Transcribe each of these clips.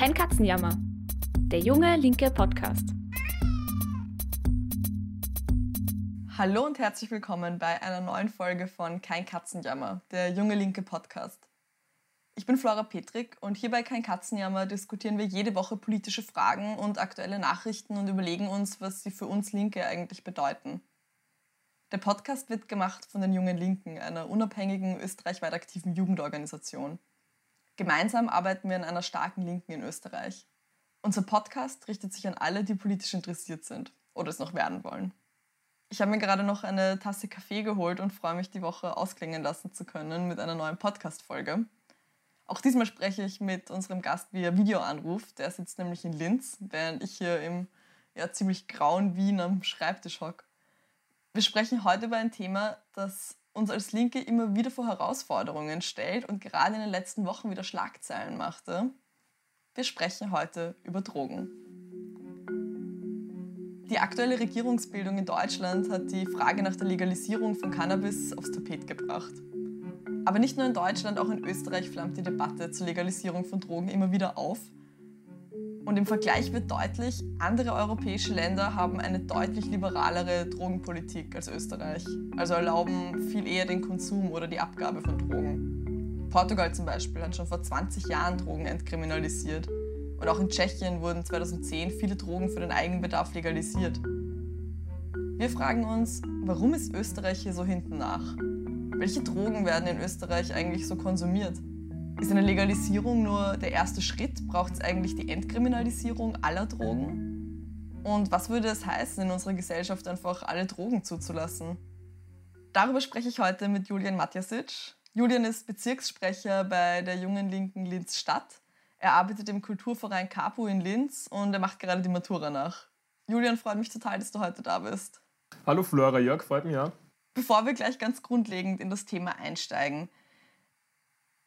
Kein Katzenjammer. Der junge linke Podcast. Hallo und herzlich willkommen bei einer neuen Folge von Kein Katzenjammer, der junge linke Podcast. Ich bin Flora Petrik und hier bei Kein Katzenjammer diskutieren wir jede Woche politische Fragen und aktuelle Nachrichten und überlegen uns, was sie für uns Linke eigentlich bedeuten. Der Podcast wird gemacht von den Jungen Linken, einer unabhängigen österreichweit aktiven Jugendorganisation. Gemeinsam arbeiten wir an einer starken Linken in Österreich. Unser Podcast richtet sich an alle, die politisch interessiert sind oder es noch werden wollen. Ich habe mir gerade noch eine Tasse Kaffee geholt und freue mich, die Woche ausklingen lassen zu können mit einer neuen Podcast-Folge. Auch diesmal spreche ich mit unserem Gast via Videoanruf. Der sitzt nämlich in Linz, während ich hier im ja, ziemlich grauen Wien am Schreibtisch hocke. Wir sprechen heute über ein Thema, das uns als Linke immer wieder vor Herausforderungen stellt und gerade in den letzten Wochen wieder Schlagzeilen machte. Wir sprechen heute über Drogen. Die aktuelle Regierungsbildung in Deutschland hat die Frage nach der Legalisierung von Cannabis aufs Tapet gebracht. Aber nicht nur in Deutschland, auch in Österreich flammt die Debatte zur Legalisierung von Drogen immer wieder auf – und im Vergleich wird deutlich, andere europäische Länder haben eine deutlich liberalere Drogenpolitik als Österreich. Also erlauben viel eher den Konsum oder die Abgabe von Drogen. Portugal zum Beispiel hat schon vor 20 Jahren Drogen entkriminalisiert. Und auch in Tschechien wurden 2010 viele Drogen für den Eigenbedarf legalisiert. Wir fragen uns, warum ist Österreich hier so hinten nach? Welche Drogen werden in Österreich eigentlich so konsumiert? Ist eine Legalisierung nur der erste Schritt? Braucht es eigentlich die Entkriminalisierung aller Drogen? Und was würde es heißen, in unserer Gesellschaft einfach alle Drogen zuzulassen? Darüber spreche ich heute mit Julian Matjasic. Julian ist Bezirkssprecher bei der Jungen Linken Linz Stadt. Er arbeitet im Kulturverein Capu in Linz und er macht gerade die Matura nach. Julian, freut mich total, dass du heute da bist. Hallo Flora, Jörg, freut mich ja. Bevor wir gleich ganz grundlegend in das Thema einsteigen,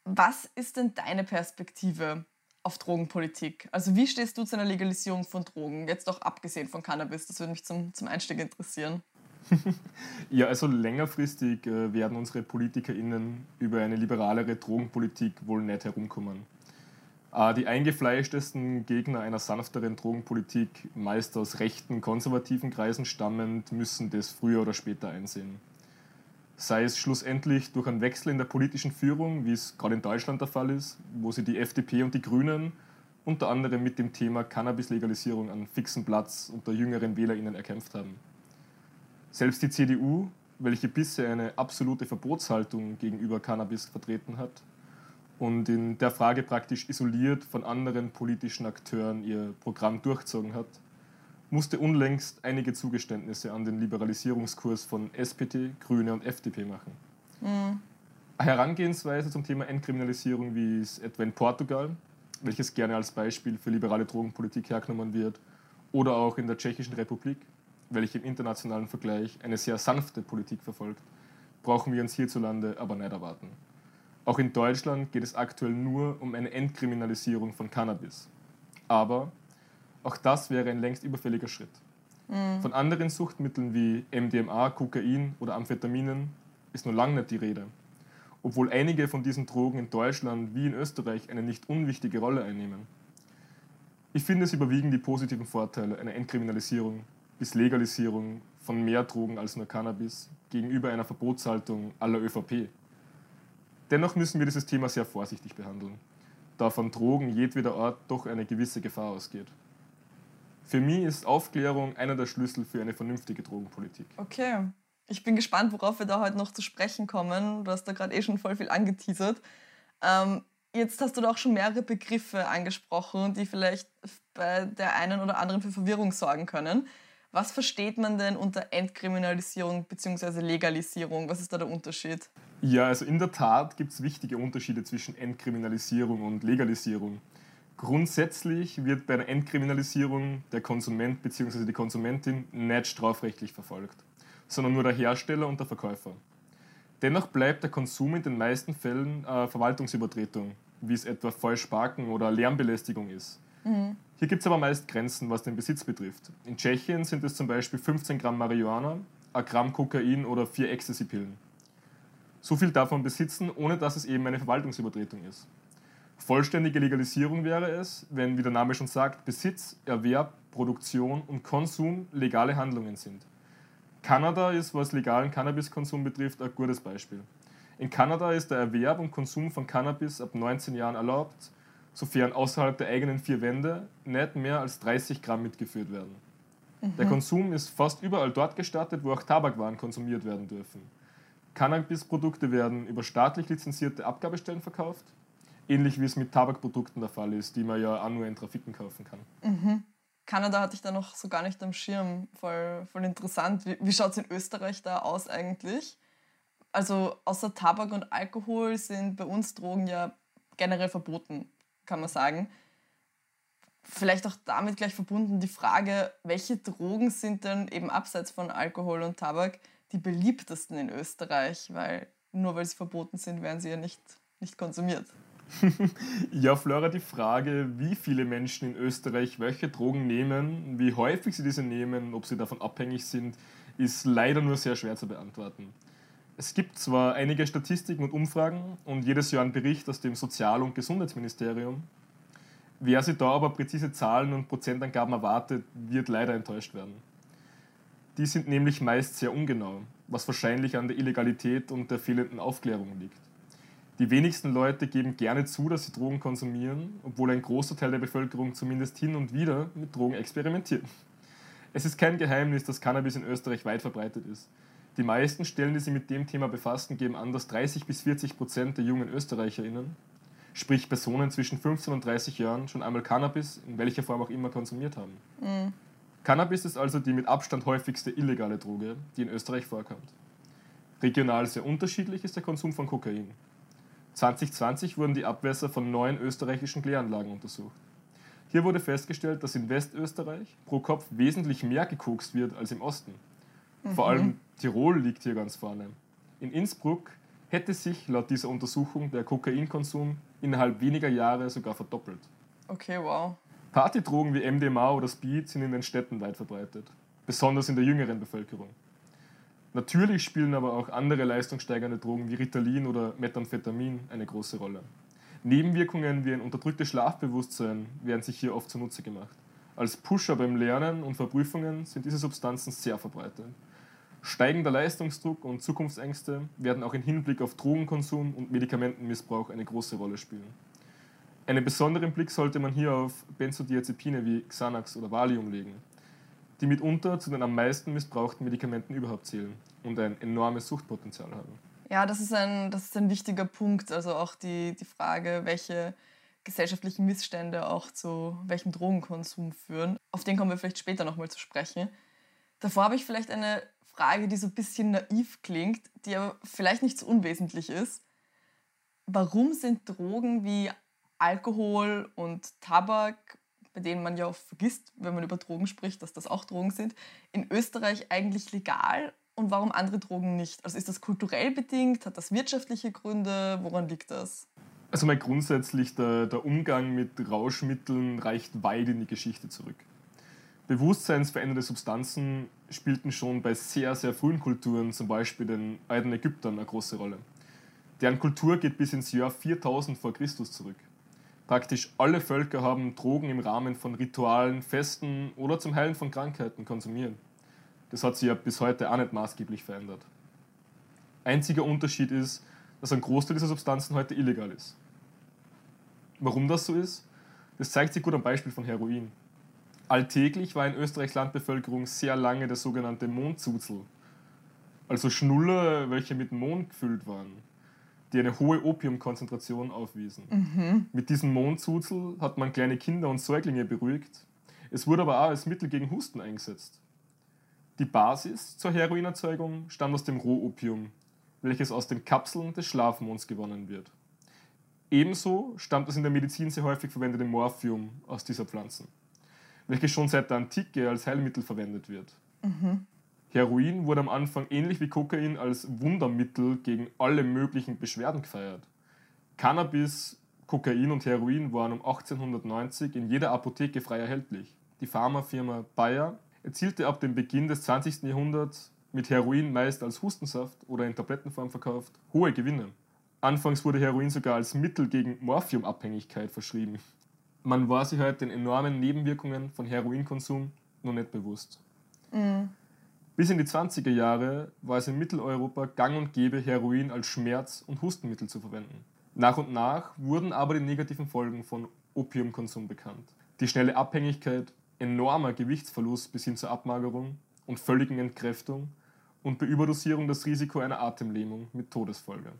was ist denn deine Perspektive auf Drogenpolitik? Also wie stehst du zu einer Legalisierung von Drogen? Jetzt auch abgesehen von Cannabis, das würde mich zum, zum Einstieg interessieren. ja, also längerfristig äh, werden unsere PolitikerInnen über eine liberalere Drogenpolitik wohl nicht herumkommen. Äh, die eingefleischtesten Gegner einer sanfteren Drogenpolitik, meist aus rechten, konservativen Kreisen stammend, müssen das früher oder später einsehen sei es schlussendlich durch einen Wechsel in der politischen Führung, wie es gerade in Deutschland der Fall ist, wo sie die FDP und die Grünen unter anderem mit dem Thema Cannabis-Legalisierung einen fixen Platz unter jüngeren WählerInnen erkämpft haben. Selbst die CDU, welche bisher eine absolute Verbotshaltung gegenüber Cannabis vertreten hat und in der Frage praktisch isoliert von anderen politischen Akteuren ihr Programm durchzogen hat, musste unlängst einige Zugeständnisse an den Liberalisierungskurs von SPD, Grüne und FDP machen. Mhm. Herangehensweise zum Thema Entkriminalisierung, wie es etwa in Portugal, welches gerne als Beispiel für liberale Drogenpolitik hergenommen wird, oder auch in der Tschechischen Republik, welche im internationalen Vergleich eine sehr sanfte Politik verfolgt, brauchen wir uns hierzulande aber nicht erwarten. Auch in Deutschland geht es aktuell nur um eine Entkriminalisierung von Cannabis. Aber auch das wäre ein längst überfälliger Schritt. Mhm. Von anderen Suchtmitteln wie MDMA, Kokain oder Amphetaminen ist nur lange nicht die Rede. Obwohl einige von diesen Drogen in Deutschland wie in Österreich eine nicht unwichtige Rolle einnehmen. Ich finde, es überwiegen die positiven Vorteile einer Entkriminalisierung bis Legalisierung von mehr Drogen als nur Cannabis gegenüber einer Verbotshaltung aller ÖVP. Dennoch müssen wir dieses Thema sehr vorsichtig behandeln, da von Drogen jedweder Art doch eine gewisse Gefahr ausgeht. Für mich ist Aufklärung einer der Schlüssel für eine vernünftige Drogenpolitik. Okay. Ich bin gespannt, worauf wir da heute noch zu sprechen kommen. Du hast da gerade eh schon voll viel angeteasert. Ähm, jetzt hast du da auch schon mehrere Begriffe angesprochen, die vielleicht bei der einen oder anderen für Verwirrung sorgen können. Was versteht man denn unter Entkriminalisierung bzw. Legalisierung? Was ist da der Unterschied? Ja, also in der Tat gibt es wichtige Unterschiede zwischen Entkriminalisierung und Legalisierung. Grundsätzlich wird bei einer Entkriminalisierung der Konsument bzw. die Konsumentin nicht strafrechtlich verfolgt, sondern nur der Hersteller und der Verkäufer. Dennoch bleibt der Konsum in den meisten Fällen äh, Verwaltungsübertretung, wie es etwa Falschparken oder Lärmbelästigung ist. Mhm. Hier gibt es aber meist Grenzen, was den Besitz betrifft. In Tschechien sind es zum Beispiel 15 Gramm Marihuana, 1 Gramm Kokain oder 4 Ecstasy-Pillen. So viel davon besitzen, ohne dass es eben eine Verwaltungsübertretung ist. Vollständige Legalisierung wäre es, wenn, wie der Name schon sagt, Besitz, Erwerb, Produktion und Konsum legale Handlungen sind. Kanada ist, was legalen Cannabiskonsum betrifft, ein gutes Beispiel. In Kanada ist der Erwerb und Konsum von Cannabis ab 19 Jahren erlaubt, sofern außerhalb der eigenen vier Wände nicht mehr als 30 Gramm mitgeführt werden. Mhm. Der Konsum ist fast überall dort gestattet, wo auch Tabakwaren konsumiert werden dürfen. Cannabisprodukte werden über staatlich lizenzierte Abgabestellen verkauft Ähnlich wie es mit Tabakprodukten der Fall ist, die man ja auch nur in Trafiken kaufen kann. Mhm. Kanada hatte ich da noch so gar nicht am Schirm. Voll, voll interessant. Wie, wie schaut es in Österreich da aus eigentlich? Also außer Tabak und Alkohol sind bei uns Drogen ja generell verboten, kann man sagen. Vielleicht auch damit gleich verbunden die Frage, welche Drogen sind denn eben abseits von Alkohol und Tabak die beliebtesten in Österreich? Weil nur weil sie verboten sind, werden sie ja nicht, nicht konsumiert. Ja, Flora, die Frage, wie viele Menschen in Österreich welche Drogen nehmen, wie häufig sie diese nehmen, ob sie davon abhängig sind, ist leider nur sehr schwer zu beantworten. Es gibt zwar einige Statistiken und Umfragen und jedes Jahr einen Bericht aus dem Sozial- und Gesundheitsministerium. Wer sich da aber präzise Zahlen und Prozentangaben erwartet, wird leider enttäuscht werden. Die sind nämlich meist sehr ungenau, was wahrscheinlich an der Illegalität und der fehlenden Aufklärung liegt. Die wenigsten Leute geben gerne zu, dass sie Drogen konsumieren, obwohl ein großer Teil der Bevölkerung zumindest hin und wieder mit Drogen experimentiert. Es ist kein Geheimnis, dass Cannabis in Österreich weit verbreitet ist. Die meisten Stellen, die sich mit dem Thema befassen, geben an, dass 30 bis 40 Prozent der jungen ÖsterreicherInnen, sprich Personen zwischen 15 und 30 Jahren, schon einmal Cannabis, in welcher Form auch immer, konsumiert haben. Mhm. Cannabis ist also die mit Abstand häufigste illegale Droge, die in Österreich vorkommt. Regional sehr unterschiedlich ist der Konsum von Kokain. 2020 wurden die Abwässer von neun österreichischen Kläranlagen untersucht. Hier wurde festgestellt, dass in Westösterreich pro Kopf wesentlich mehr gekokst wird als im Osten. Mhm. Vor allem Tirol liegt hier ganz vorne. In Innsbruck hätte sich laut dieser Untersuchung der Kokainkonsum innerhalb weniger Jahre sogar verdoppelt. Okay, wow. Partydrogen wie MDMA oder Speed sind in den Städten weit verbreitet, besonders in der jüngeren Bevölkerung. Natürlich spielen aber auch andere leistungssteigernde Drogen wie Ritalin oder Methamphetamin eine große Rolle. Nebenwirkungen wie ein unterdrücktes Schlafbewusstsein werden sich hier oft zunutze gemacht. Als Pusher beim Lernen und Verprüfungen sind diese Substanzen sehr verbreitet. Steigender Leistungsdruck und Zukunftsängste werden auch im Hinblick auf Drogenkonsum und Medikamentenmissbrauch eine große Rolle spielen. Einen besonderen Blick sollte man hier auf Benzodiazepine wie Xanax oder Valium legen die mitunter zu den am meisten missbrauchten Medikamenten überhaupt zählen und ein enormes Suchtpotenzial haben. Ja, das ist ein, das ist ein wichtiger Punkt. Also auch die, die Frage, welche gesellschaftlichen Missstände auch zu welchem Drogenkonsum führen. Auf den kommen wir vielleicht später nochmal zu sprechen. Davor habe ich vielleicht eine Frage, die so ein bisschen naiv klingt, die aber vielleicht nicht so unwesentlich ist. Warum sind Drogen wie Alkohol und Tabak bei denen man ja oft vergisst, wenn man über Drogen spricht, dass das auch Drogen sind, in Österreich eigentlich legal und warum andere Drogen nicht? Also ist das kulturell bedingt? Hat das wirtschaftliche Gründe? Woran liegt das? Also mal grundsätzlich, der, der Umgang mit Rauschmitteln reicht weit in die Geschichte zurück. Bewusstseinsverändernde Substanzen spielten schon bei sehr, sehr frühen Kulturen, zum Beispiel den alten Ägyptern, eine große Rolle. Deren Kultur geht bis ins Jahr 4000 vor Christus zurück. Praktisch alle Völker haben Drogen im Rahmen von Ritualen, Festen oder zum Heilen von Krankheiten konsumiert. Das hat sich ja bis heute auch nicht maßgeblich verändert. Einziger Unterschied ist, dass ein Großteil dieser Substanzen heute illegal ist. Warum das so ist? Das zeigt sich gut am Beispiel von Heroin. Alltäglich war in Österreichs Landbevölkerung sehr lange der sogenannte Mondzuzel, also Schnuller, welche mit Mond gefüllt waren die eine hohe Opiumkonzentration aufwiesen. Mhm. Mit diesem Mondzuzel hat man kleine Kinder und Säuglinge beruhigt. Es wurde aber auch als Mittel gegen Husten eingesetzt. Die Basis zur Heroinerzeugung stammt aus dem Rohopium, welches aus den Kapseln des Schlafmonds gewonnen wird. Ebenso stammt das in der Medizin sehr häufig verwendete Morphium aus dieser Pflanzen, welches schon seit der Antike als Heilmittel verwendet wird. Mhm. Heroin wurde am Anfang ähnlich wie Kokain als Wundermittel gegen alle möglichen Beschwerden gefeiert. Cannabis, Kokain und Heroin waren um 1890 in jeder Apotheke frei erhältlich. Die Pharmafirma Bayer erzielte ab dem Beginn des 20. Jahrhunderts mit Heroin meist als Hustensaft oder in Tablettenform verkauft hohe Gewinne. Anfangs wurde Heroin sogar als Mittel gegen Morphiumabhängigkeit verschrieben. Man war sich halt den enormen Nebenwirkungen von Heroinkonsum noch nicht bewusst. Mhm. Bis in die 20er Jahre war es in Mitteleuropa gang und gäbe, Heroin als Schmerz- und Hustenmittel zu verwenden. Nach und nach wurden aber die negativen Folgen von Opiumkonsum bekannt. Die schnelle Abhängigkeit, enormer Gewichtsverlust bis hin zur Abmagerung und völligen Entkräftung und bei Überdosierung das Risiko einer Atemlähmung mit Todesfolge.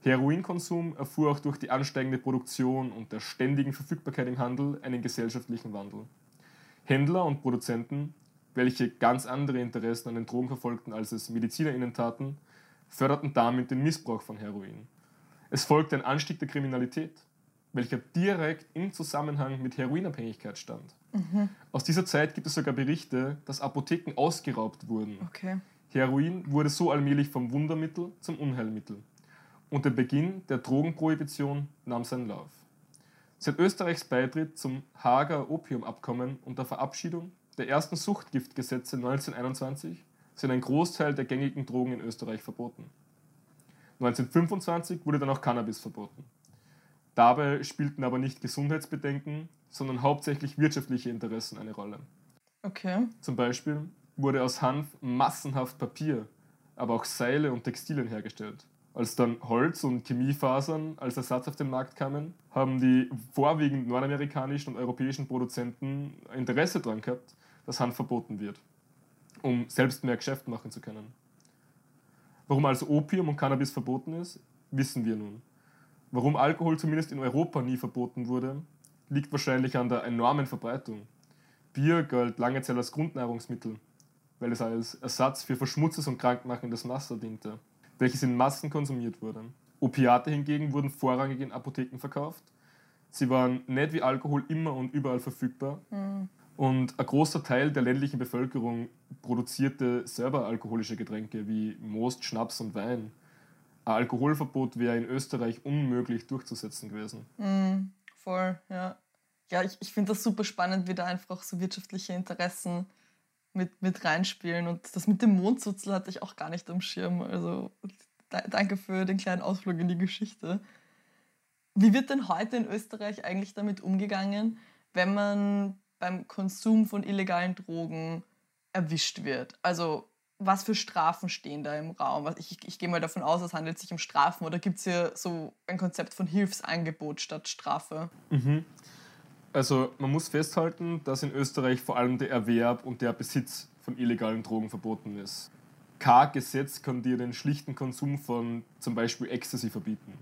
Heroinkonsum erfuhr auch durch die ansteigende Produktion und der ständigen Verfügbarkeit im Handel einen gesellschaftlichen Wandel. Händler und Produzenten, welche ganz andere Interessen an den Drogen verfolgten, als es MedizinerInnen taten, förderten damit den Missbrauch von Heroin. Es folgte ein Anstieg der Kriminalität, welcher direkt im Zusammenhang mit Heroinabhängigkeit stand. Aus dieser Zeit gibt es sogar Berichte, dass Apotheken ausgeraubt wurden. Okay. Heroin wurde so allmählich vom Wundermittel zum Unheilmittel. Und der Beginn der Drogenprohibition nahm seinen Lauf. Seit Österreichs Beitritt zum Hager Opiumabkommen und der Verabschiedung der ersten Suchtgiftgesetze 1921 sind ein Großteil der gängigen Drogen in Österreich verboten. 1925 wurde dann auch Cannabis verboten. Dabei spielten aber nicht Gesundheitsbedenken, sondern hauptsächlich wirtschaftliche Interessen eine Rolle. Okay. Zum Beispiel wurde aus Hanf massenhaft Papier, aber auch Seile und Textilien hergestellt. Als dann Holz und Chemiefasern als Ersatz auf den Markt kamen, haben die vorwiegend nordamerikanischen und europäischen Produzenten Interesse daran gehabt, dass Hanf verboten wird, um selbst mehr Geschäft machen zu können. Warum also Opium und Cannabis verboten ist, wissen wir nun. Warum Alkohol zumindest in Europa nie verboten wurde, liegt wahrscheinlich an der enormen Verbreitung. Bier galt lange Zeit als Grundnahrungsmittel, weil es als Ersatz für verschmutztes und krankmachendes Wasser diente, welches in Massen konsumiert wurde. Opiate hingegen wurden vorrangig in Apotheken verkauft. Sie waren nicht wie Alkohol immer und überall verfügbar. Und ein großer Teil der ländlichen Bevölkerung produzierte selber alkoholische Getränke wie Most, Schnaps und Wein. Ein Alkoholverbot wäre in Österreich unmöglich durchzusetzen gewesen. Mhm. Voll, ja. Ja, ich, ich finde das super spannend, wie da einfach so wirtschaftliche Interessen mit, mit reinspielen. Und das mit dem Mondsuzel hatte ich auch gar nicht am Schirm. Also da, danke für den kleinen Ausflug in die Geschichte. Wie wird denn heute in Österreich eigentlich damit umgegangen, wenn man beim Konsum von illegalen Drogen erwischt wird? Also was für Strafen stehen da im Raum? Was- Ich, ich gehe mal davon aus, es handelt sich um Strafen oder gibt es hier so ein Konzept von Hilfsangebot statt Strafe? Also man muss festhalten, dass in Österreich vor allem der Erwerb und der Besitz von illegalen Drogen verboten ist. Kein Gesetz kann dir den schlichten Konsum von zum Beispiel Ecstasy verbieten.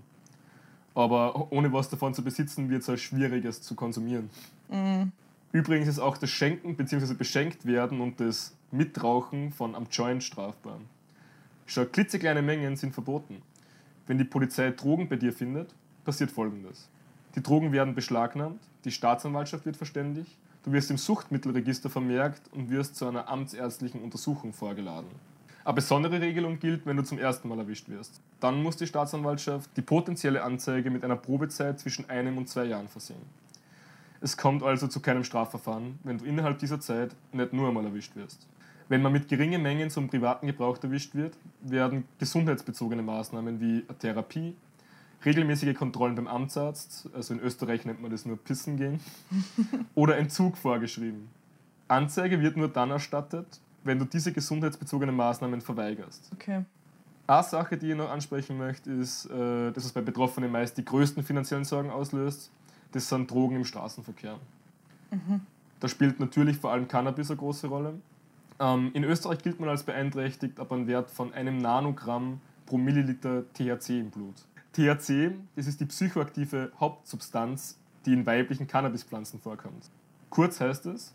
Aber ohne was davon zu besitzen, wird es halt schwierig, es zu konsumieren. Übrigens ist auch das Schenken bzw. beschenkt werden und das Mitrauchen von am Joint strafbar. Schon klitzekleine Mengen sind verboten. Wenn die Polizei Drogen bei dir findet, passiert folgendes. Die Drogen werden beschlagnahmt, die Staatsanwaltschaft wird verständigt, du wirst im Suchtmittelregister vermerkt und wirst zu einer amtsärztlichen Untersuchung vorgeladen. Eine besondere Regelung gilt, wenn du zum ersten Mal erwischt wirst. Dann muss die Staatsanwaltschaft die potenzielle Anzeige mit einer Probezeit zwischen einem und zwei Jahren versehen. Es kommt also zu keinem Strafverfahren, wenn du innerhalb dieser Zeit nicht nur einmal erwischt wirst. Wenn man mit geringen Mengen zum privaten Gebrauch erwischt wird, werden gesundheitsbezogene Maßnahmen wie Therapie, regelmäßige Kontrollen beim Amtsarzt, also in Österreich nennt man das nur Pissen gehen, oder Entzug vorgeschrieben. Anzeige wird nur dann erstattet, wenn du diese gesundheitsbezogenen Maßnahmen verweigerst. Okay. Eine Sache, die ich noch ansprechen möchte, ist, äh, dass es bei Betroffenen meist die größten finanziellen Sorgen auslöst. Das sind Drogen im Straßenverkehr. Da spielt natürlich vor allem Cannabis eine große Rolle. Ähm, in Österreich gilt man als beeinträchtigt ab einem Wert von einem Nanogramm pro Milliliter THC im Blut. THC, das ist die psychoaktive Hauptsubstanz, die in weiblichen Cannabispflanzen vorkommt. Kurz heißt es,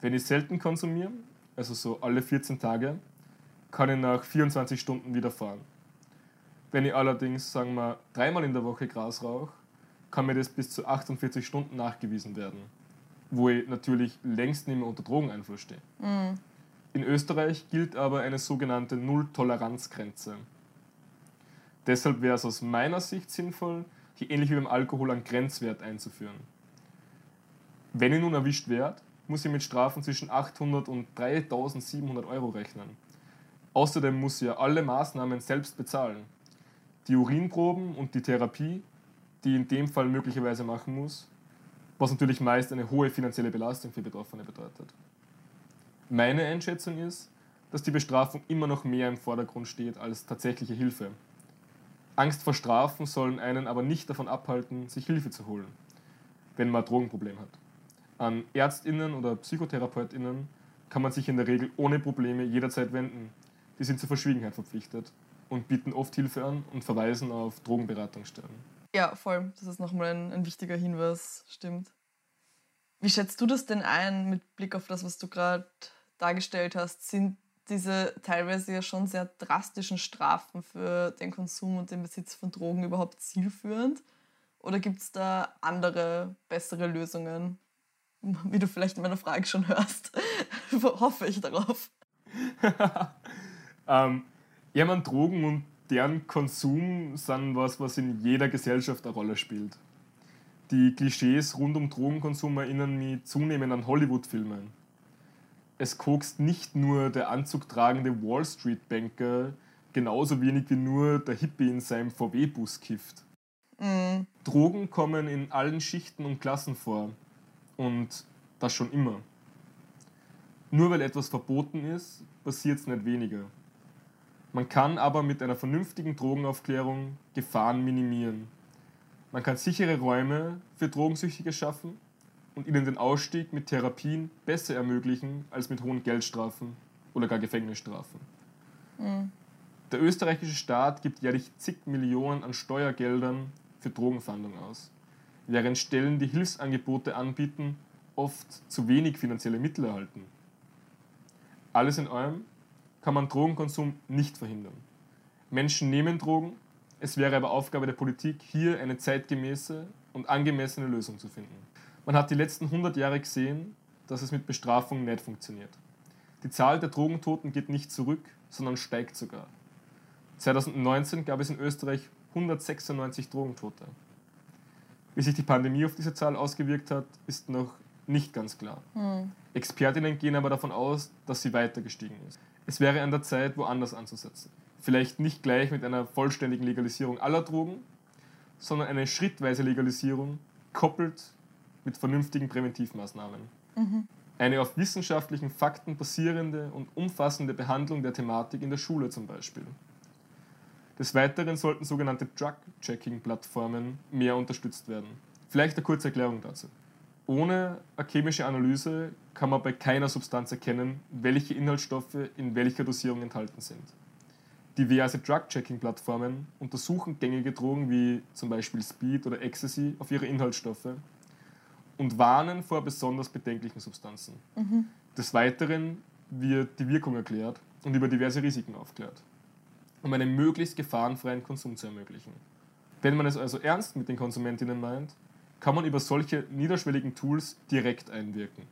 wenn ich selten konsumiere, also so alle 14 Tage, kann ich nach 24 Stunden wieder fahren. Wenn ich allerdings, sagen wir, dreimal in der Woche Gras rauche, kann mir das bis zu 48 Stunden nachgewiesen werden. Wo ich natürlich längst nicht mehr unter Drogeneinfluss stehe. In Österreich gilt aber eine sogenannte Null-Toleranz-Grenze. Deshalb wäre es aus meiner Sicht sinnvoll, hier ähnlich wie beim Alkohol einen Grenzwert einzuführen. Wenn ich nun erwischt werde, muss ich mit Strafen zwischen 800 und 3700 Euro rechnen. Außerdem muss ja alle Maßnahmen selbst bezahlen. die Urinproben und die Therapie, die in dem Fall möglicherweise machen muss, was natürlich meist eine hohe finanzielle Belastung für Betroffene bedeutet. Meine Einschätzung ist, dass die Bestrafung immer noch mehr im Vordergrund steht als tatsächliche Hilfe. Angst vor Strafen sollen einen aber nicht davon abhalten, sich Hilfe zu holen, wenn man ein Drogenproblem hat. An Ärztinnen oder Psychotherapeutinnen kann man sich in der Regel ohne Probleme jederzeit wenden. Die sind zur Verschwiegenheit verpflichtet und bieten oft Hilfe an und verweisen auf Drogenberatungsstellen. Ja, voll. Das ist nochmal ein, ein wichtiger Hinweis, stimmt. Wie schätzt du das denn ein mit Blick auf das, was du gerade dargestellt hast? Sind diese teilweise ja schon sehr drastischen Strafen für den Konsum und den Besitz von Drogen überhaupt zielführend? Oder gibt es da andere, bessere Lösungen? Wie du vielleicht in meiner Frage schon hörst, hoffe ich darauf. ähm, ja, man, Drogen und deren Konsum sind was, was in jeder Gesellschaft eine Rolle spielt. Die Klischees rund um Drogenkonsum erinnern mich zunehmend an Hollywood-Filme. Es kokst nicht nur der anzugtragende Wall Street-Banker, genauso wenig wie nur der Hippie in seinem VW-Bus kifft. Mm. Drogen kommen in allen Schichten und Klassen vor. Und das schon immer. Nur weil etwas verboten ist, passiert es nicht weniger. Man kann aber mit einer vernünftigen Drogenaufklärung Gefahren minimieren. Man kann sichere Räume für Drogensüchtige schaffen und ihnen den Ausstieg mit Therapien besser ermöglichen als mit hohen Geldstrafen oder gar Gefängnisstrafen. Mhm. Der österreichische Staat gibt jährlich zig Millionen an Steuergeldern für Drogenfahndung aus, während Stellen, die Hilfsangebote anbieten, oft zu wenig finanzielle Mittel erhalten. Alles in allem kann man Drogenkonsum nicht verhindern. Menschen nehmen Drogen, es wäre aber Aufgabe der Politik, hier eine zeitgemäße und angemessene Lösung zu finden. Man hat die letzten 100 Jahre gesehen, dass es mit Bestrafung nicht funktioniert. Die Zahl der Drogentoten geht nicht zurück, sondern steigt sogar. 2019 gab es in Österreich 196 Drogentote. Wie sich die Pandemie auf diese Zahl ausgewirkt hat, ist noch nicht ganz klar. Hm. Expertinnen gehen aber davon aus, dass sie weiter gestiegen ist. Es wäre an der Zeit, woanders anzusetzen. Vielleicht nicht gleich mit einer vollständigen Legalisierung aller Drogen, sondern eine schrittweise Legalisierung, koppelt mit vernünftigen Präventivmaßnahmen. Mhm. Eine auf wissenschaftlichen Fakten basierende und umfassende Behandlung der Thematik in der Schule zum Beispiel. Des Weiteren sollten sogenannte Drug-Checking-Plattformen mehr unterstützt werden. Vielleicht eine kurze Erklärung dazu. Ohne eine chemische Analyse kann man bei keiner Substanz erkennen, welche Inhaltsstoffe in welcher Dosierung enthalten sind. Diverse Drug-Checking-Plattformen untersuchen gängige Drogen wie zum Beispiel Speed oder Ecstasy auf ihre Inhaltsstoffe und warnen vor besonders bedenklichen Substanzen. Mhm. Des Weiteren wird die Wirkung erklärt und über diverse Risiken aufklärt, um einen möglichst gefahrenfreien Konsum zu ermöglichen. Wenn man es also ernst mit den Konsumentinnen meint, kann man über solche niederschwelligen Tools direkt einwirken.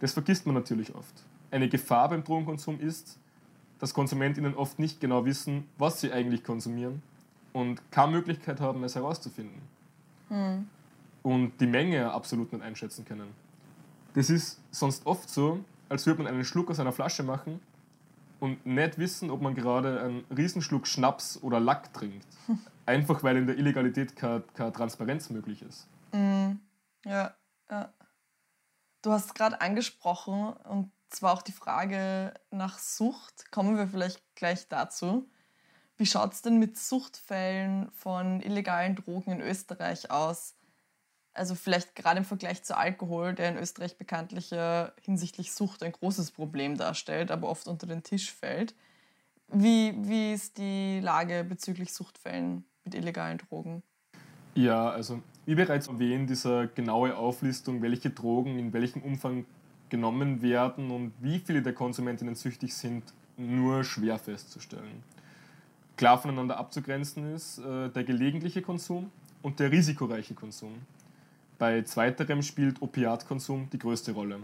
Das vergisst man natürlich oft. Eine Gefahr beim Drogenkonsum ist, dass KonsumentInnen oft nicht genau wissen, was sie eigentlich konsumieren und keine Möglichkeit haben, es herauszufinden. Hm. Und die Menge absolut nicht einschätzen können. Das ist sonst oft so, als würde man einen Schluck aus einer Flasche machen und nicht wissen, ob man gerade einen Riesenschluck Schnaps oder Lack trinkt. Einfach weil in der Illegalität keine, Transparenz möglich ist. Mm, ja, ja. Du hast gerade angesprochen, und zwar auch die Frage nach Sucht. Kommen wir vielleicht gleich dazu. Wie schaut es denn mit Suchtfällen von illegalen Drogen in Österreich aus? Also vielleicht gerade im Vergleich zu Alkohol, der in Österreich bekanntlich hinsichtlich Sucht ein großes Problem darstellt, aber oft unter den Tisch fällt. Wie, wie ist die Lage bezüglich Suchtfällen mit illegalen Drogen? Ja, also wie bereits erwähnt, diese genaue Auflistung, welche Drogen in welchem Umfang genommen werden und wie viele der Konsumentinnen süchtig sind, nur schwer festzustellen. Klar voneinander abzugrenzen ist äh, der gelegentliche Konsum und der risikoreiche Konsum. Bei zweiterem spielt Opiatkonsum die größte Rolle.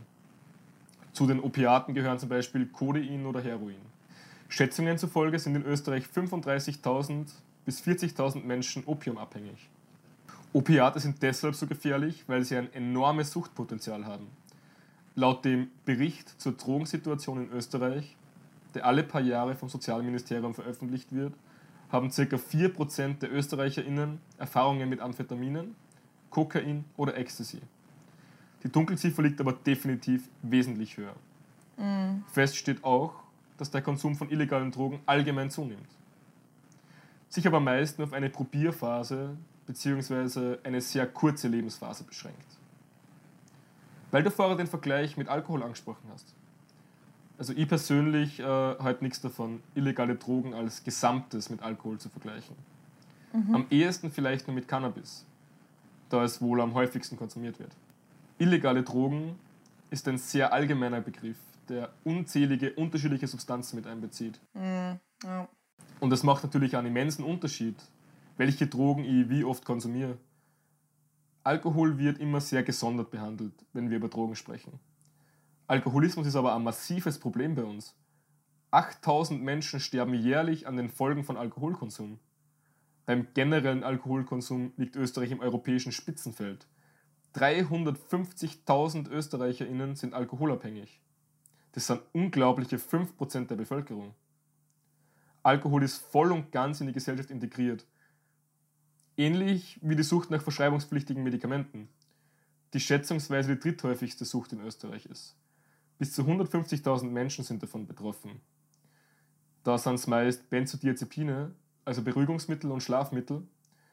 Zu den Opiaten gehören zum Beispiel Codein oder Heroin. Schätzungen zufolge sind in Österreich 35.000 bis 40.000 Menschen opiumabhängig. Opiate sind deshalb so gefährlich, weil sie ein enormes Suchtpotenzial haben. Laut dem Bericht zur Drogensituation in Österreich, der alle paar Jahre vom Sozialministerium veröffentlicht wird, haben ca. 4% der ÖsterreicherInnen Erfahrungen mit Amphetaminen, Kokain oder Ecstasy. Die Dunkelziffer liegt aber definitiv wesentlich höher. Mhm. Fest steht auch, dass der Konsum von illegalen Drogen allgemein zunimmt. Sich aber meist nur auf eine Probierphase bzw. eine sehr kurze Lebensphase beschränkt. Weil du vorher den Vergleich mit Alkohol angesprochen hast. Also ich persönlich äh, halte nichts davon, illegale Drogen als Gesamtes mit Alkohol zu vergleichen. Mhm. Am ehesten vielleicht nur mit Cannabis, da es wohl am häufigsten konsumiert wird. Illegale Drogen ist ein sehr allgemeiner Begriff, der unzählige unterschiedliche Substanzen mit einbezieht. Mhm. Ja. Und das macht natürlich einen immensen Unterschied, welche Drogen ich wie oft konsumiere. Alkohol wird immer sehr gesondert behandelt, wenn wir über Drogen sprechen. Alkoholismus ist aber ein massives Problem bei uns. 8000 Menschen sterben jährlich an den Folgen von Alkoholkonsum. Beim generellen Alkoholkonsum liegt Österreich im europäischen Spitzenfeld. 350.000 ÖsterreicherInnen sind alkoholabhängig. Das sind unglaubliche 5% der Bevölkerung. Alkohol ist voll und ganz in die Gesellschaft integriert. Ähnlich wie die Sucht nach verschreibungspflichtigen Medikamenten, die schätzungsweise die dritthäufigste Sucht in Österreich ist. Bis zu 150.000 Menschen sind davon betroffen. Da sind es meist Benzodiazepine, also Beruhigungsmittel und Schlafmittel,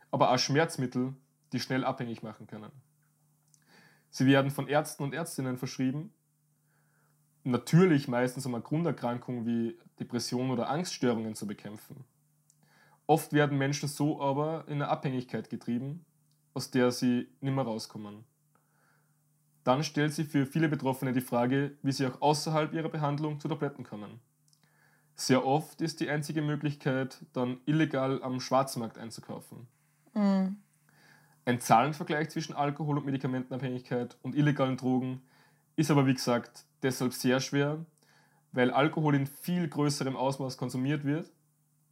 aber auch Schmerzmittel, die schnell abhängig machen können. Sie werden von Ärzten und Ärztinnen verschrieben natürlich meistens um eine Grunderkrankung wie Depression oder Angststörungen zu bekämpfen. Oft werden Menschen so aber in eine Abhängigkeit getrieben, aus der sie nicht mehr rauskommen. Dann stellt sich für viele Betroffene die Frage, wie sie auch außerhalb ihrer Behandlung zu Tabletten kommen. Sehr oft ist die einzige Möglichkeit, dann illegal am Schwarzmarkt einzukaufen. Mhm. Ein Zahlenvergleich zwischen Alkohol- und Medikamentenabhängigkeit und illegalen Drogen ist aber wie gesagt deshalb sehr schwer, weil Alkohol in viel größerem Ausmaß konsumiert wird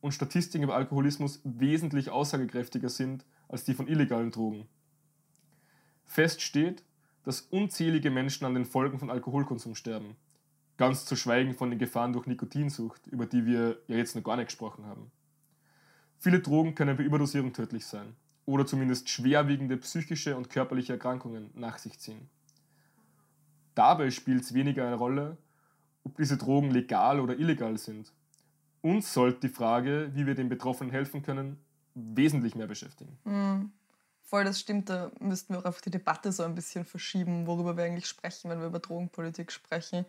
und Statistiken über Alkoholismus wesentlich aussagekräftiger sind als die von illegalen Drogen. Fest steht, dass unzählige Menschen an den Folgen von Alkoholkonsum sterben. Ganz zu schweigen von den Gefahren durch Nikotinsucht, über die wir ja jetzt noch gar nicht gesprochen haben. Viele Drogen können bei Überdosierung tödlich sein oder zumindest schwerwiegende psychische und körperliche Erkrankungen nach sich ziehen. Dabei spielt es weniger eine Rolle, ob diese Drogen legal oder illegal sind. Uns sollte die Frage, wie wir den Betroffenen helfen können, wesentlich mehr beschäftigen. Mhm. Voll, das stimmt. Da müssten wir auch einfach die Debatte so ein bisschen verschieben, worüber wir eigentlich sprechen, wenn wir über Drogenpolitik sprechen.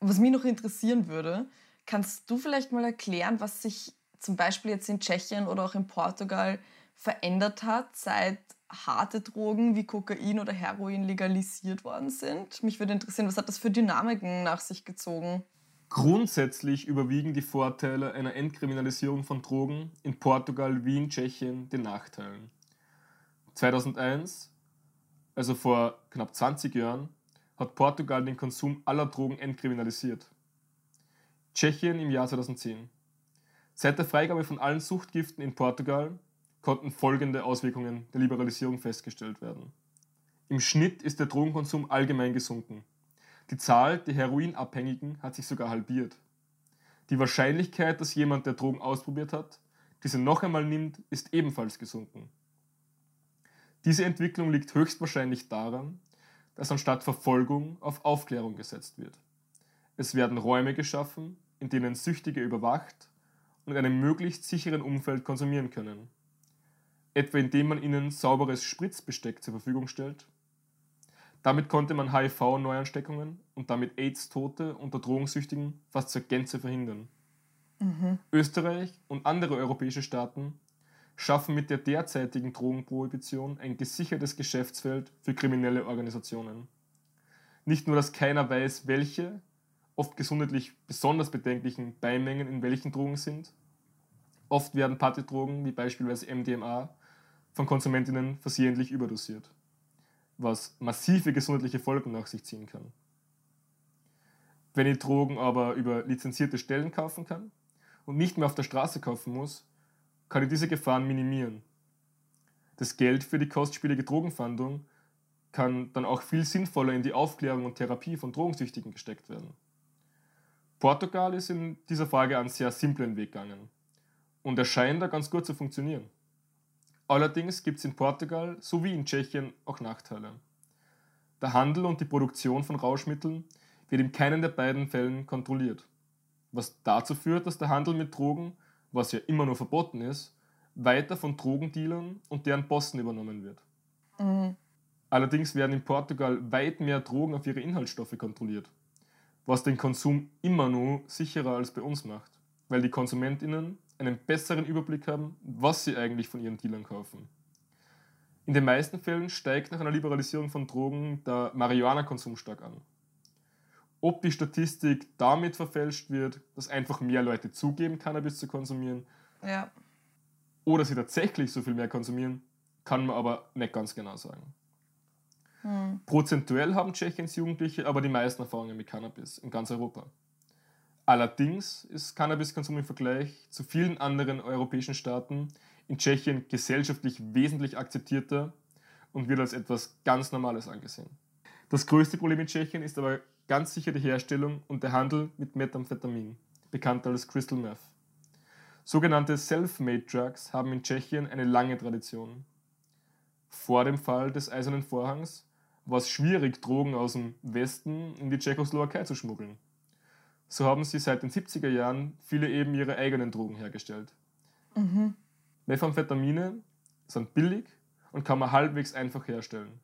Was mich noch interessieren würde, kannst du vielleicht mal erklären, was sich zum Beispiel jetzt in Tschechien oder auch in Portugal verändert hat, seit harte Drogen wie Kokain oder Heroin legalisiert worden sind. Mich würde interessieren, was hat das für Dynamiken nach sich gezogen? Grundsätzlich überwiegen die Vorteile einer Entkriminalisierung von Drogen in Portugal wie in Tschechien den Nachteilen. 2001, also vor knapp 20 Jahren, hat Portugal den Konsum aller Drogen entkriminalisiert. Tschechien im Jahr 2010. Seit der Freigabe von allen Suchtgiften in Portugal konnten folgende Auswirkungen der Liberalisierung festgestellt werden. Im Schnitt ist der Drogenkonsum allgemein gesunken. Die Zahl der Heroinabhängigen hat sich sogar halbiert. Die Wahrscheinlichkeit, dass jemand, der Drogen ausprobiert hat, diese noch einmal nimmt, ist ebenfalls gesunken. Diese Entwicklung liegt höchstwahrscheinlich daran, dass anstatt Verfolgung auf Aufklärung gesetzt wird. Es werden Räume geschaffen, in denen Süchtige überwacht und in einem möglichst sicheren Umfeld konsumieren können etwa indem man ihnen sauberes Spritzbesteck zur Verfügung stellt. Damit konnte man HIV-Neuansteckungen und damit AIDS-Tote unter Drogensüchtigen fast zur Gänze verhindern. Mhm. Österreich und andere europäische Staaten schaffen mit der derzeitigen Drogenprohibition ein gesichertes Geschäftsfeld für kriminelle Organisationen. Nicht nur, dass keiner weiß, welche, oft gesundheitlich besonders bedenklichen Beimengen in welchen Drogen sind. Oft werden Partydrogen wie beispielsweise MDMA von Konsumentinnen versehentlich überdosiert, was massive gesundheitliche Folgen nach sich ziehen kann. Wenn ich Drogen aber über lizenzierte Stellen kaufen kann und nicht mehr auf der Straße kaufen muss, kann ich diese Gefahren minimieren. Das Geld für die kostspielige Drogenfahndung kann dann auch viel sinnvoller in die Aufklärung und Therapie von Drogensüchtigen gesteckt werden. Portugal ist in dieser Frage einen sehr simplen Weg gegangen und er scheint da ganz gut zu funktionieren. Allerdings gibt es in Portugal sowie in Tschechien auch Nachteile. Der Handel und die Produktion von Rauschmitteln wird in keinen der beiden Fällen kontrolliert, was dazu führt, dass der Handel mit Drogen, was ja immer nur verboten ist, weiter von Drogendealern und deren Bossen übernommen wird. Mhm. Allerdings werden in Portugal weit mehr Drogen auf ihre Inhaltsstoffe kontrolliert, was den Konsum immer nur sicherer als bei uns macht, weil die KonsumentInnen einen besseren Überblick haben, was sie eigentlich von ihren Dealern kaufen. In den meisten Fällen steigt nach einer Liberalisierung von Drogen der Marihuana-Konsum stark an. Ob die Statistik damit verfälscht wird, dass einfach mehr Leute zugeben, Cannabis zu konsumieren, ja. oder sie tatsächlich so viel mehr konsumieren, kann man aber nicht ganz genau sagen. Hm. Prozentuell haben Tschechiens Jugendliche aber die meisten Erfahrungen mit Cannabis in ganz Europa. Allerdings ist Cannabiskonsum im Vergleich zu vielen anderen europäischen Staaten in Tschechien gesellschaftlich wesentlich akzeptierter und wird als etwas ganz Normales angesehen. Das größte Problem in Tschechien ist aber ganz sicher die Herstellung und der Handel mit Methamphetamin, bekannt als Crystal Meth. Sogenannte Self-Made Drugs haben in Tschechien eine lange Tradition. Vor dem Fall des Eisernen Vorhangs war es schwierig, Drogen aus dem Westen in die Tschechoslowakei zu schmuggeln. So haben sie seit den 70er Jahren viele eben ihre eigenen Drogen hergestellt. Mhm. Methamphetamine sind billig und kann man halbwegs einfach herstellen.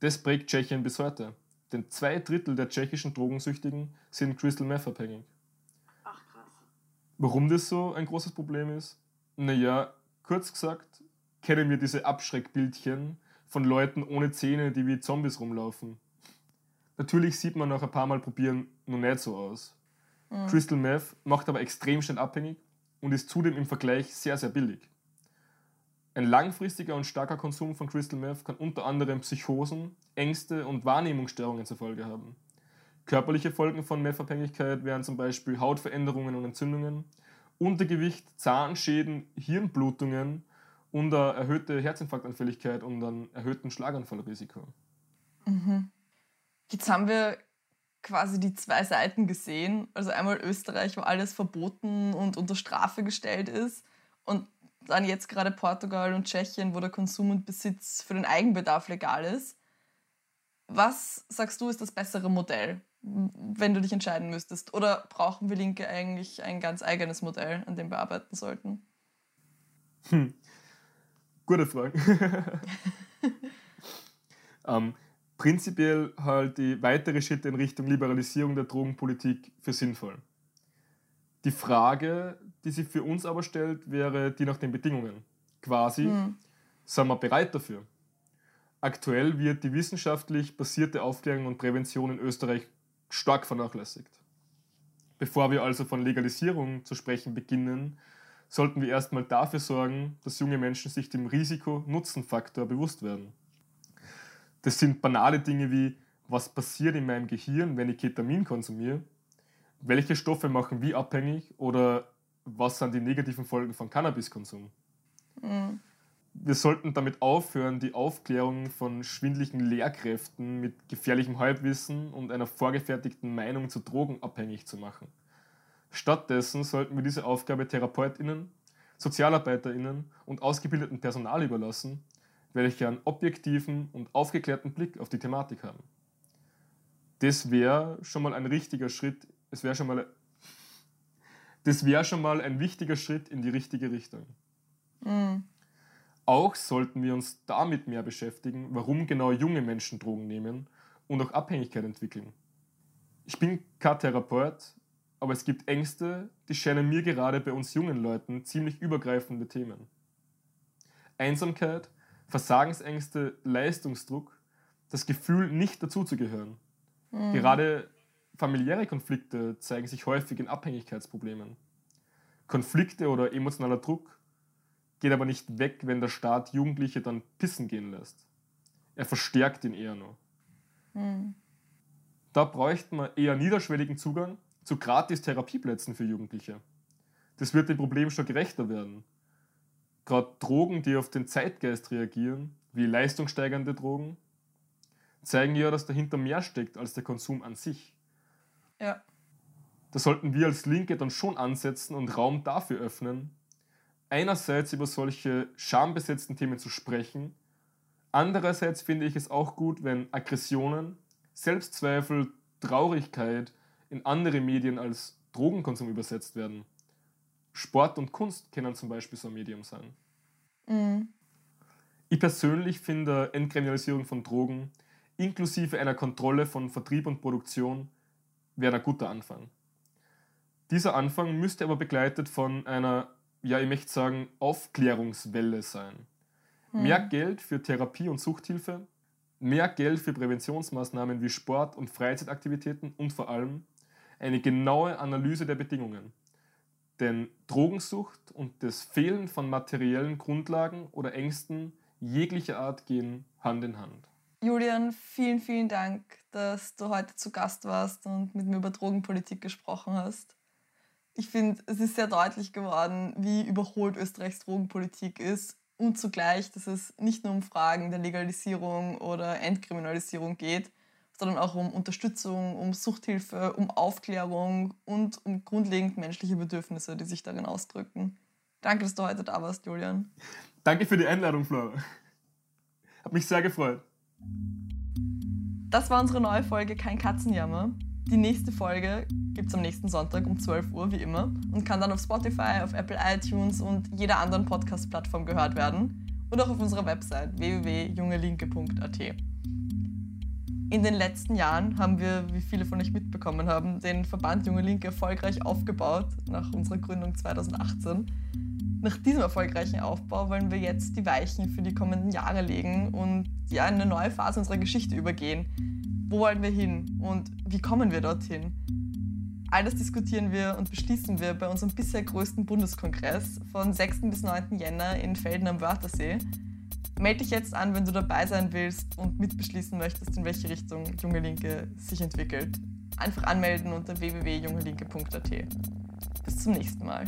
Das prägt Tschechien bis heute, denn zwei Drittel der tschechischen Drogensüchtigen sind Crystal Meth abhängig. Ach krass. Warum das so ein großes Problem ist? Naja, kurz gesagt, kennen wir diese Abschreckbildchen von Leuten ohne Zähne, die wie Zombies rumlaufen. Natürlich sieht man nach ein paar Mal probieren nur nicht so aus. Mhm. Crystal Meth macht aber extrem schnell abhängig und ist zudem im Vergleich sehr, sehr billig. Ein langfristiger und starker Konsum von Crystal Meth kann unter anderem Psychosen, Ängste und Wahrnehmungsstörungen zur Folge haben. Körperliche Folgen von Meth-Abhängigkeit wären zum Beispiel Hautveränderungen und Entzündungen, Untergewicht, Zahnschäden, Hirnblutungen und eine erhöhte Herzinfarktanfälligkeit und einen erhöhten Schlaganfallrisiko. Mhm. Jetzt haben wir quasi die zwei Seiten gesehen. Also einmal Österreich, wo alles verboten und unter Strafe gestellt ist. Und dann jetzt gerade Portugal und Tschechien, wo der Konsum und Besitz für den Eigenbedarf legal ist. Was sagst du ist das bessere Modell, wenn du dich entscheiden müsstest? Oder brauchen wir Linke eigentlich ein ganz eigenes Modell, an dem wir arbeiten sollten? Hm. Gute Frage. ähm, prinzipiell halt die weitere Schritte in Richtung Liberalisierung der Drogenpolitik für sinnvoll. Die Frage, die sich für uns aber stellt, wäre die nach den Bedingungen. Quasi, hm. sind wir bereit dafür? Aktuell wird die wissenschaftlich basierte Aufklärung und Prävention in Österreich stark vernachlässigt. Bevor wir also von Legalisierung zu sprechen beginnen, sollten wir erstmal dafür sorgen, dass junge Menschen sich dem Risiko-Nutzen-Faktor bewusst werden. Das sind banale Dinge wie, was passiert in meinem Gehirn, wenn ich Ketamin konsumiere, welche Stoffe machen wie abhängig oder was sind die negativen Folgen von Cannabiskonsum. Mhm. Wir sollten damit aufhören, die Aufklärung von schwindlichen Lehrkräften mit gefährlichem Halbwissen und einer vorgefertigten Meinung zu Drogen abhängig zu machen. Stattdessen sollten wir diese Aufgabe TherapeutInnen, SozialarbeiterInnen und ausgebildeten Personal überlassen, welche einen objektiven und aufgeklärten Blick auf die Thematik haben. Das wäre schon mal ein richtiger Schritt, es wäre schon mal das wäre schon mal ein wichtiger Schritt in die richtige Richtung. Mhm. Auch sollten wir uns damit mehr beschäftigen, warum genau junge Menschen Drogen nehmen und auch Abhängigkeit entwickeln. Ich bin kein Therapeut, aber es gibt Ängste, die scheinen mir gerade bei uns jungen Leuten ziemlich übergreifende Themen. Einsamkeit, Versagensängste, Leistungsdruck, das Gefühl, nicht dazuzugehören. Mhm. Gerade familiäre Konflikte zeigen sich häufig in Abhängigkeitsproblemen. Konflikte oder emotionaler Druck geht aber nicht weg, wenn der Staat Jugendliche dann pissen gehen lässt. Er verstärkt ihn eher nur. Mhm. Da bräuchte man eher niederschwelligen Zugang zu gratis Therapieplätzen für Jugendliche. Das wird dem Problem schon gerechter werden. Gerade Drogen, die auf den Zeitgeist reagieren, wie leistungssteigernde Drogen, zeigen ja, dass dahinter mehr steckt als der Konsum an sich. Ja. Da sollten wir als Linke dann schon ansetzen und Raum dafür öffnen, einerseits über solche schambesetzten Themen zu sprechen. Andererseits finde ich es auch gut, wenn Aggressionen, Selbstzweifel, Traurigkeit in andere Medien als Drogenkonsum übersetzt werden. Sport und Kunst können zum Beispiel so ein Medium sein. Mhm. Ich persönlich finde Entkriminalisierung von Drogen inklusive einer Kontrolle von Vertrieb und Produktion wäre ein guter Anfang. Dieser Anfang müsste aber begleitet von einer, ja, ich möchte sagen, Aufklärungswelle sein. Hm. Mehr Geld für Therapie und Suchthilfe, mehr Geld für Präventionsmaßnahmen wie Sport und Freizeitaktivitäten und vor allem eine genaue Analyse der Bedingungen. Denn Drogensucht und das Fehlen von materiellen Grundlagen oder Ängsten jeglicher Art gehen Hand in Hand. Julian, vielen, vielen Dank, dass du heute zu Gast warst und mit mir über Drogenpolitik gesprochen hast. Ich finde, es ist sehr deutlich geworden, wie überholt Österreichs Drogenpolitik ist und zugleich, dass es nicht nur um Fragen der Legalisierung oder Entkriminalisierung geht, sondern auch um Unterstützung, um Suchthilfe, um Aufklärung und um grundlegend menschliche Bedürfnisse, die sich darin ausdrücken. Danke, dass du heute da warst, Julian. Danke für die Einladung, Flora. Hat mich sehr gefreut. Das war unsere neue Folge Kein Katzenjammer. Die nächste Folge gibt es am nächsten Sonntag um 12 Uhr, wie immer, und kann dann auf Spotify, auf Apple iTunes und jeder anderen Podcast-Plattform gehört werden und auch auf unserer Website www.jungelinke.at. In den letzten Jahren haben wir, wie viele von euch mitbekommen haben, den Verband Junge Linke erfolgreich aufgebaut, nach unserer Gründung 2018. Nach diesem erfolgreichen Aufbau wollen wir jetzt die Weichen für die kommenden Jahre legen und ja, eine neue Phase unserer Geschichte übergehen. Wo wollen wir hin und wie kommen wir dorthin? All das diskutieren wir und beschließen wir bei unserem bisher größten Bundeskongress von 6. bis 9. Jänner in Felden am Wörthersee. Melde dich jetzt an, wenn du dabei sein willst und mitbeschließen möchtest, in welche Richtung Junge Linke sich entwickelt. Einfach anmelden unter www.jungelinke.at. Bis zum nächsten Mal.